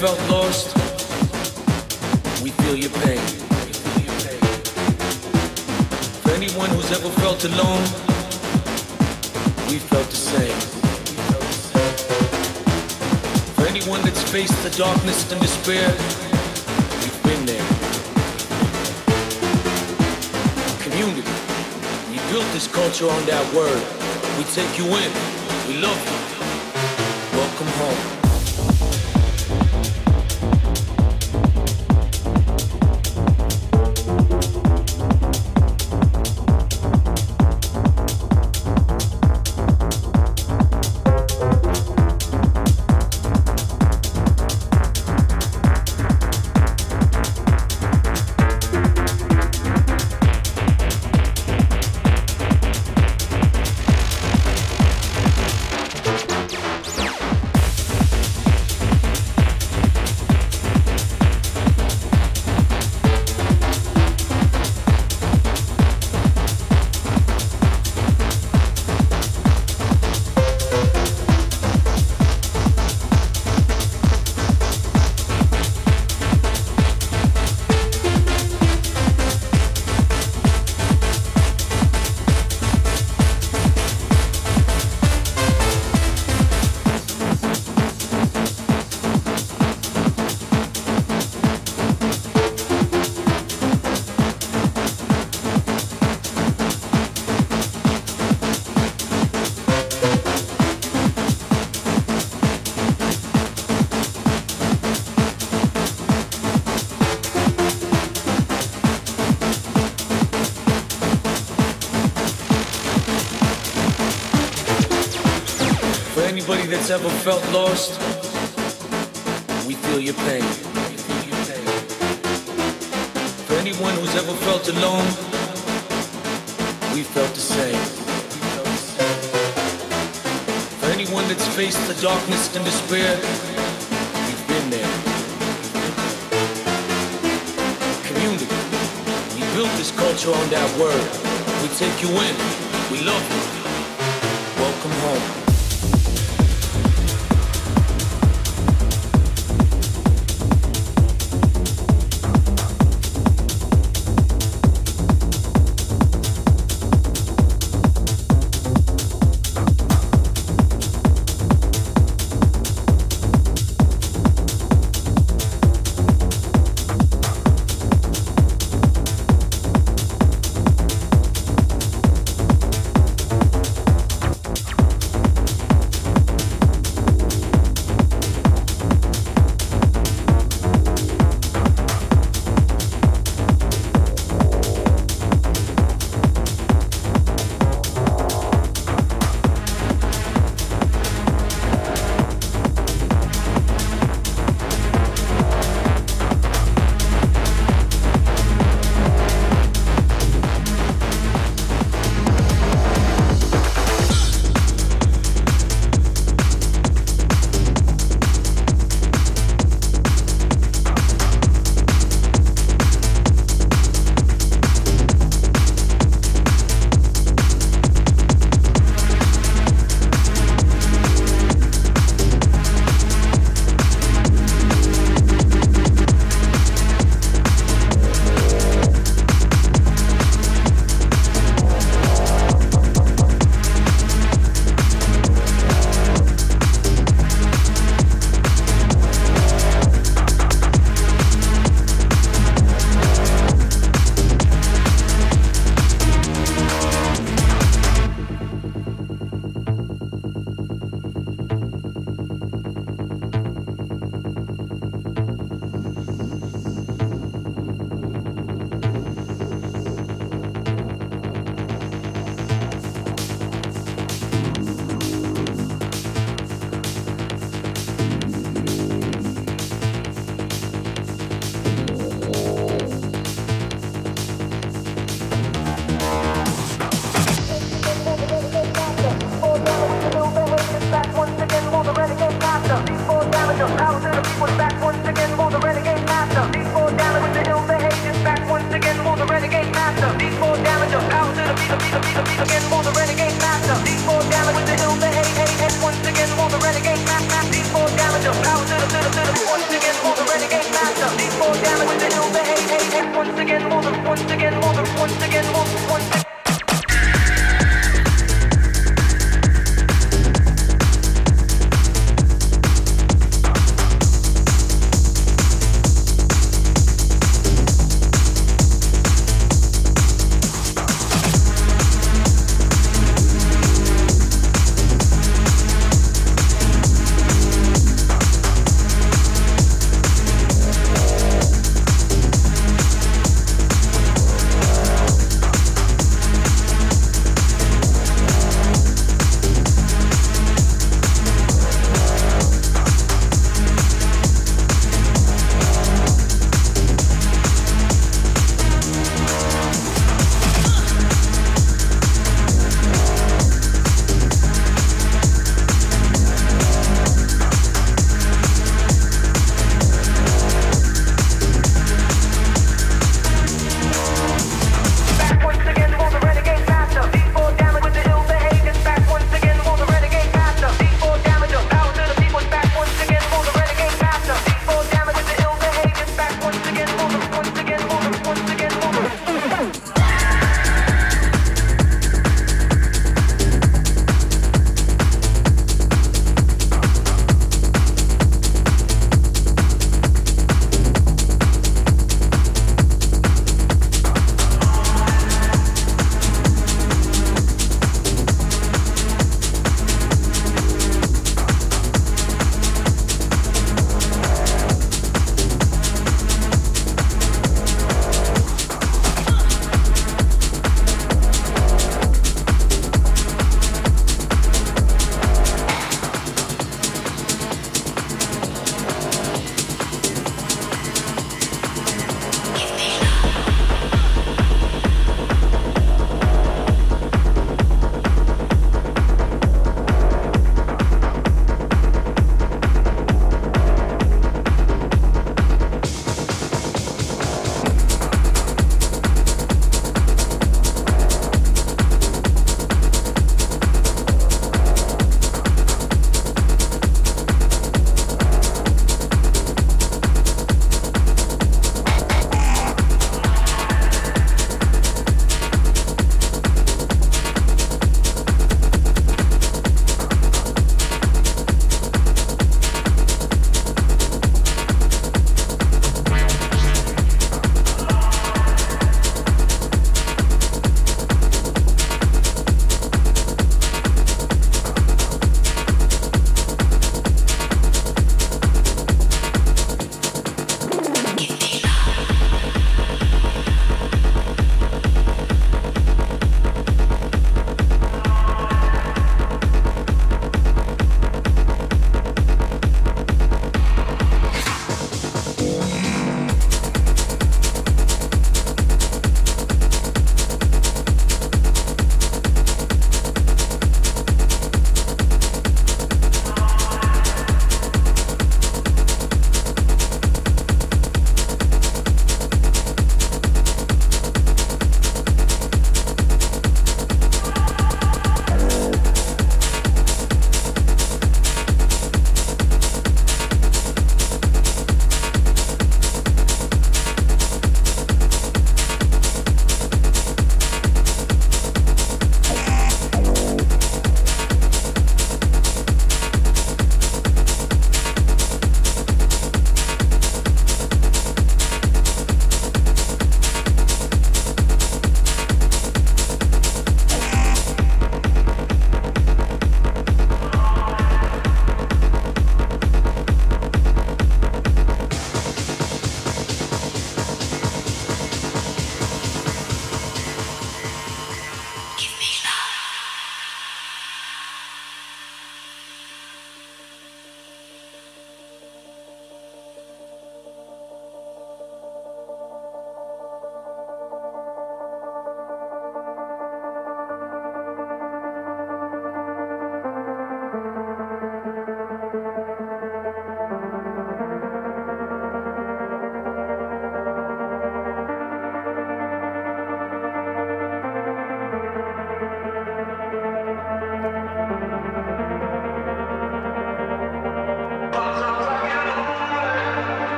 felt lost, we feel your pain. For anyone who's ever felt alone, we felt the same. For anyone that's faced the darkness and that's ever felt lost, we feel your pain. For anyone who's ever felt alone, we felt the same. For anyone that's faced the darkness and despair, we've been there. Community, we built this culture on that word. We take you in, we love you.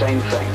Same thing.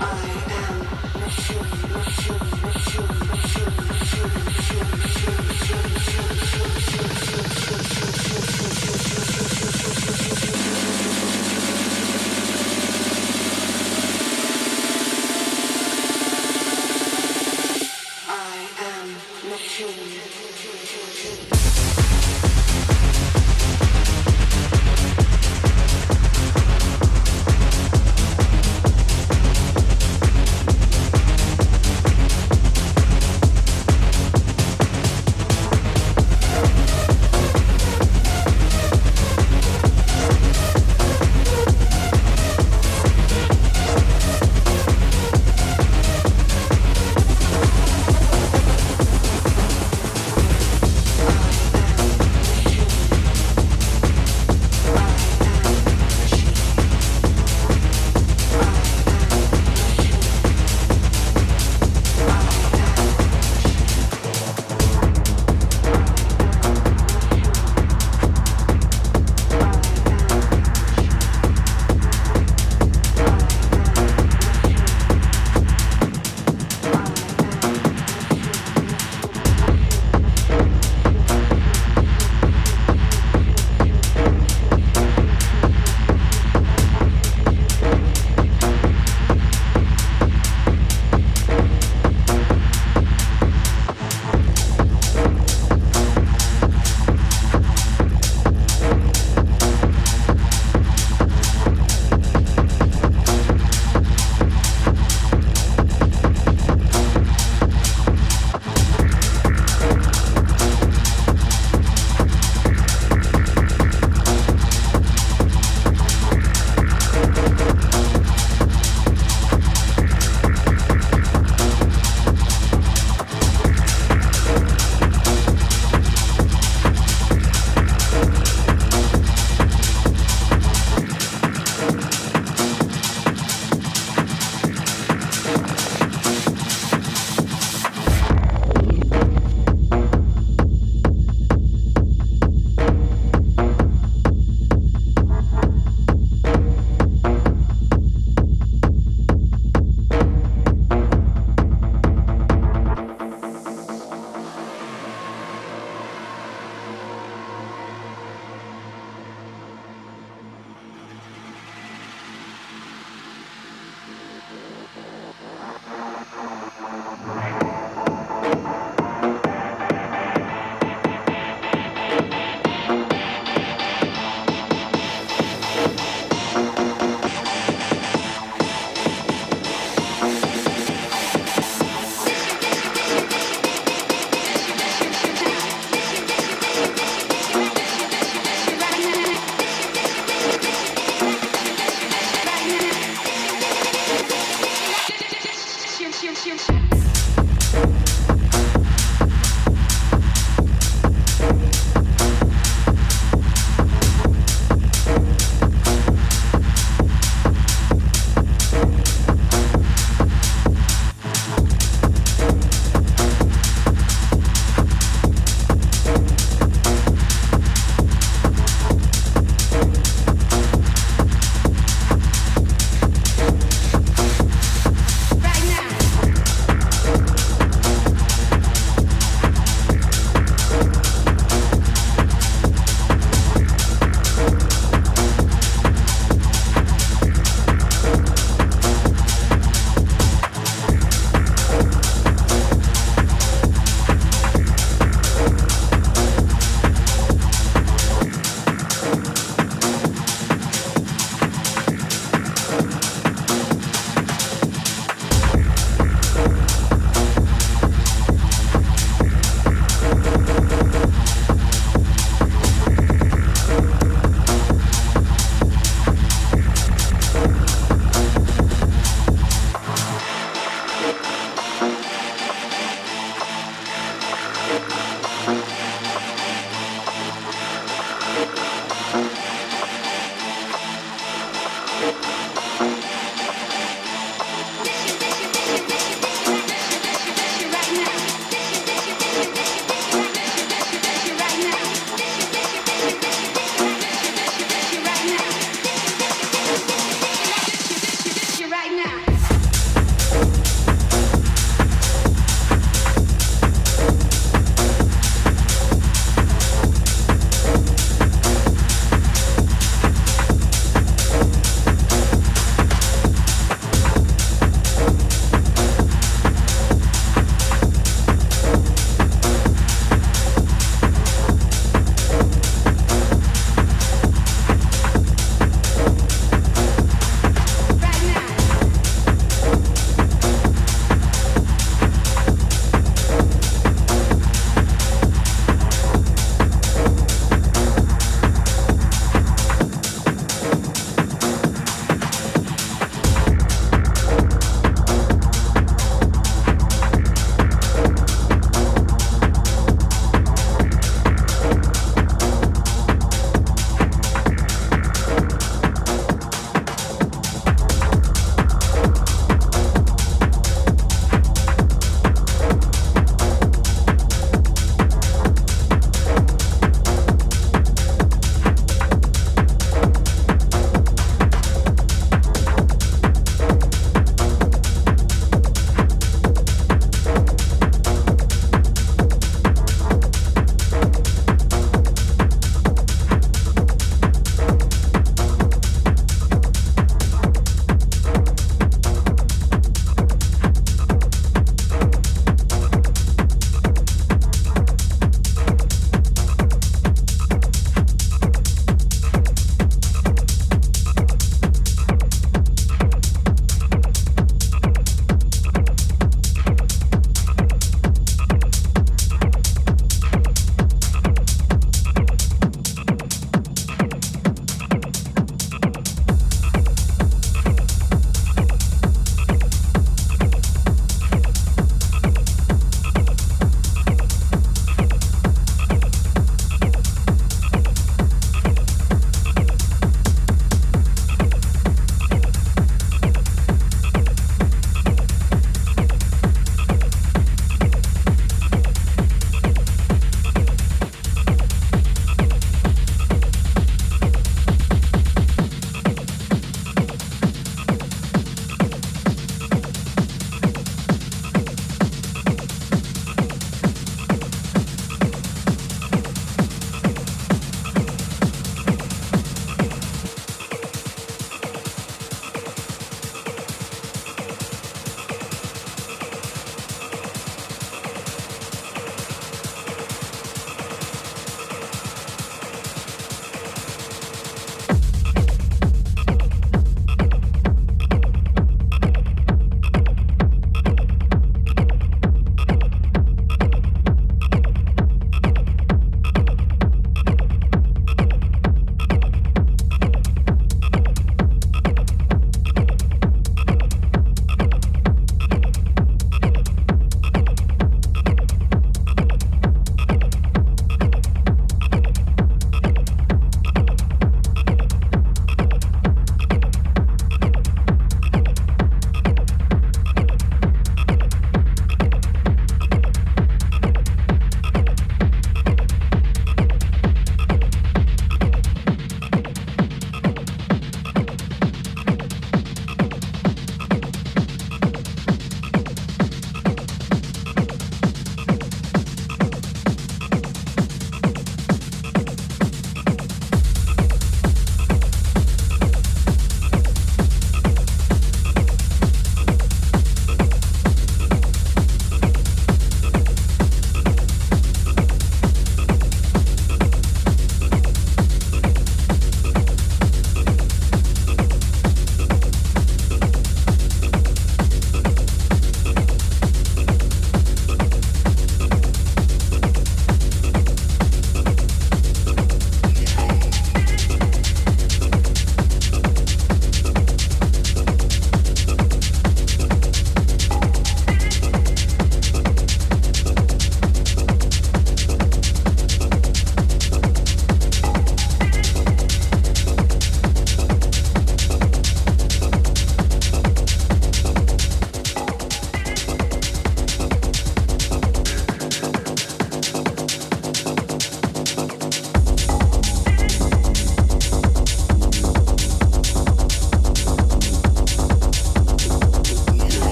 Thank you.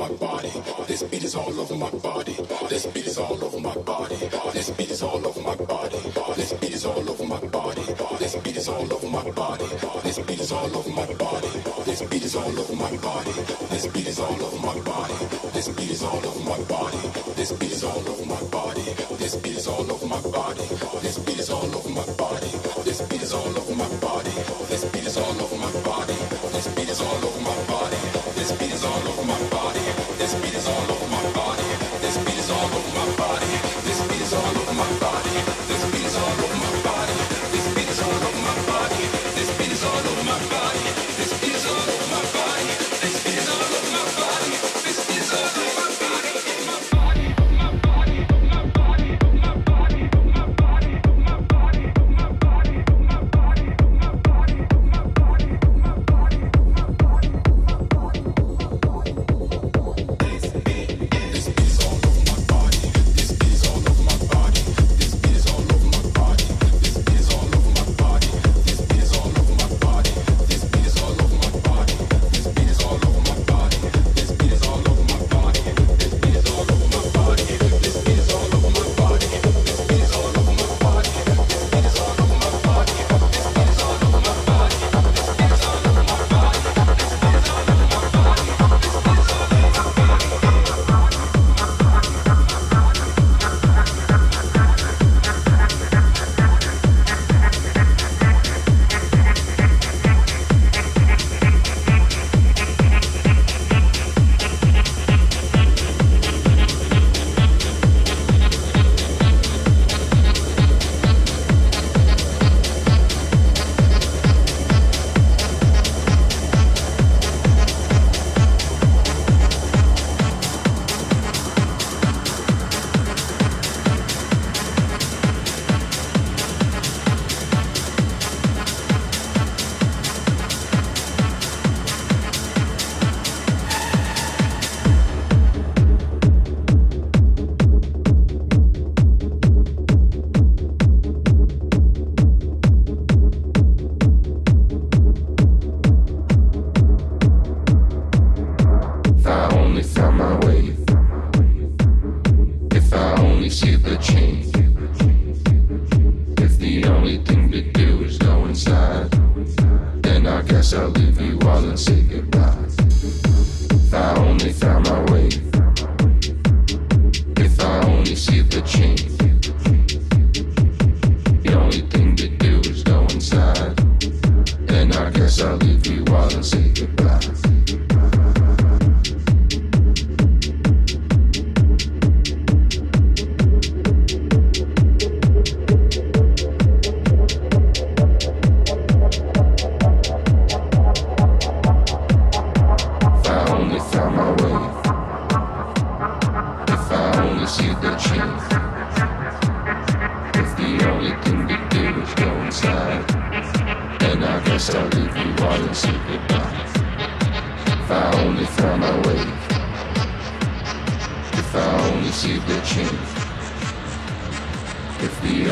over my body. This beat is all over my body. This beat is all over my body. This beat is all over my body. This beat is all over my body. This beat is all over my body. This beat is all over my body. This beat is all over my body.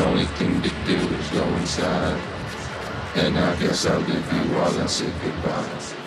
only thing to do is go inside. And I guess I'll leave you while I say goodbye.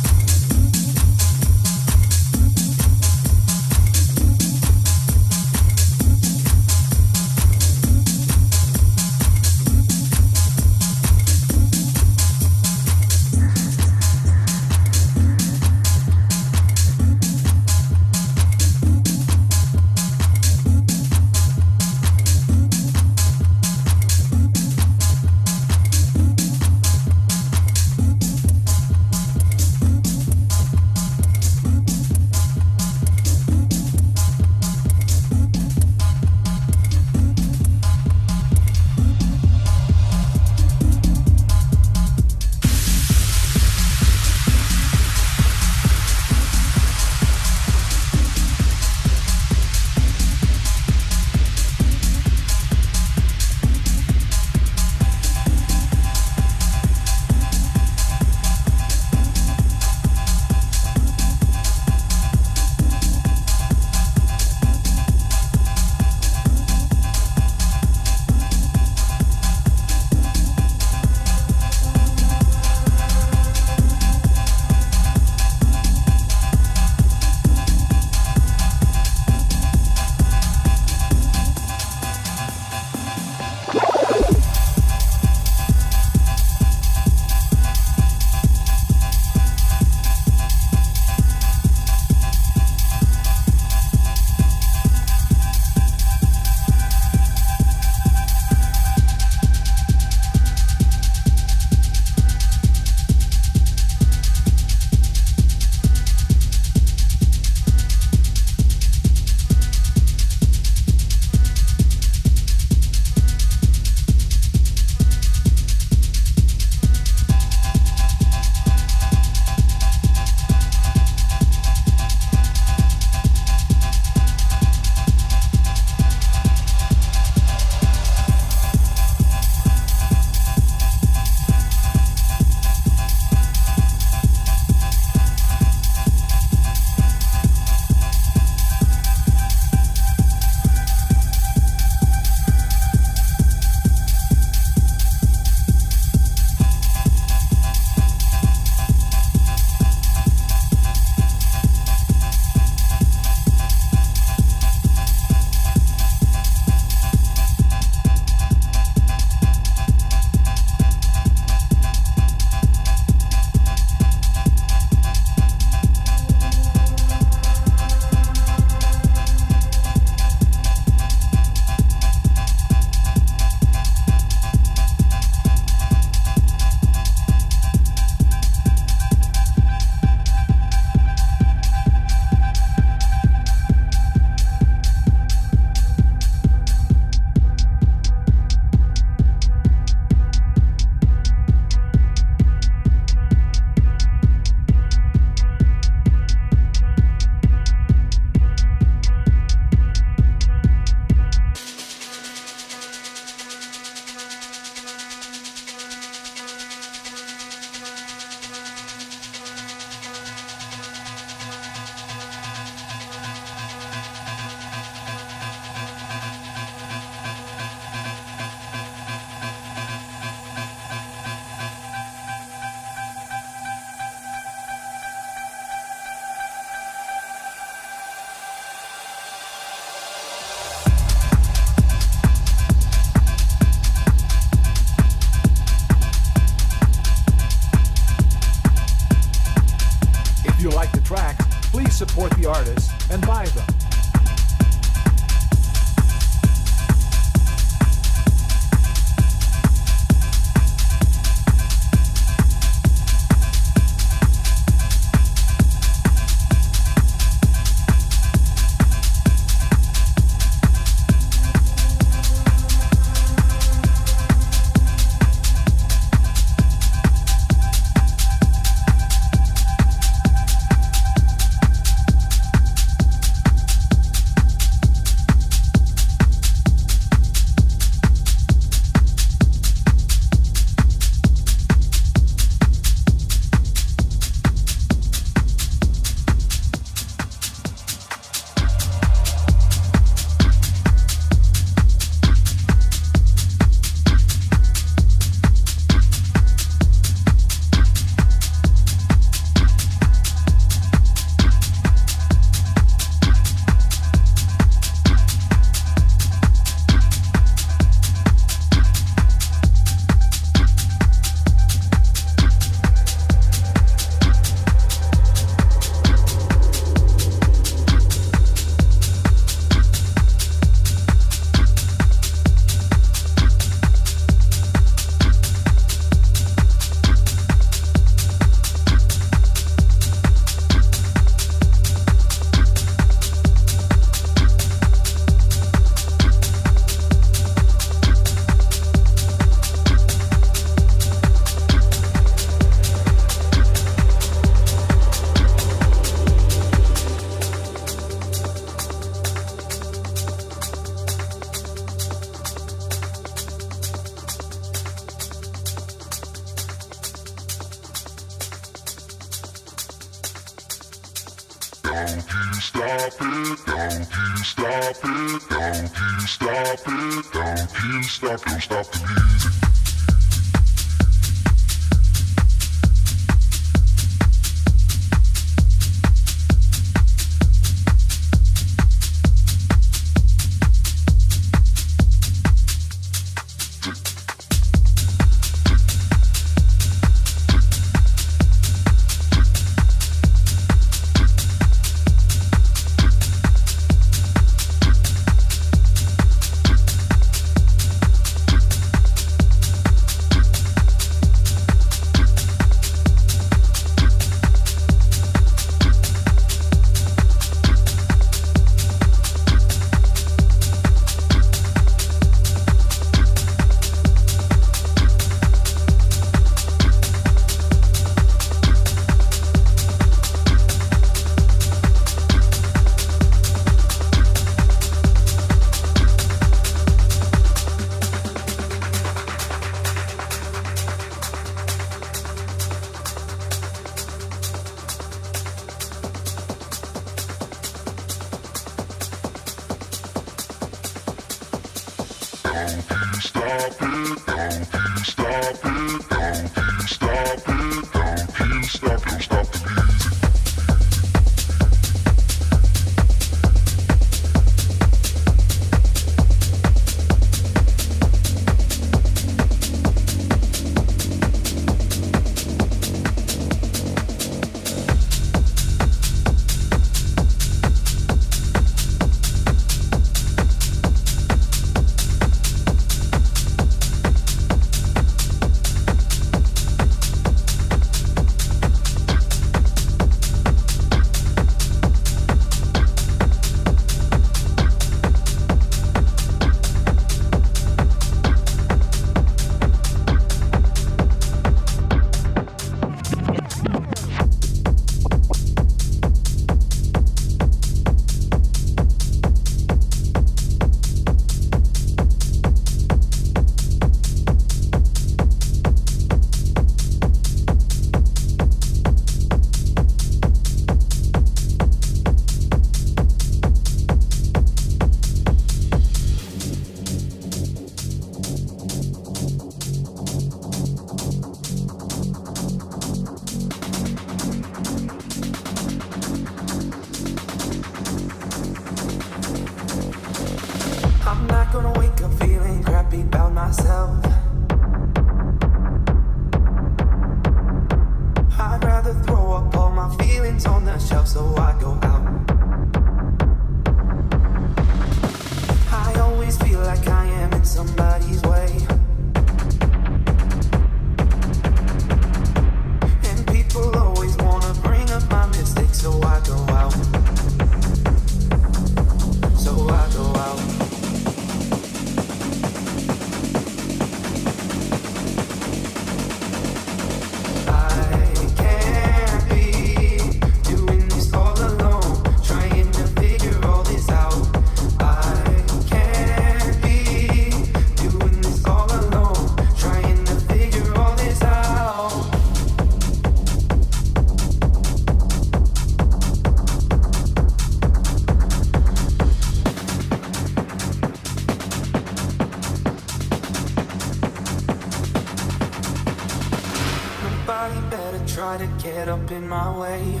up in my way.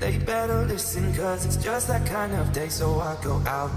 They better listen, cause it's just that kind of day, so I go out.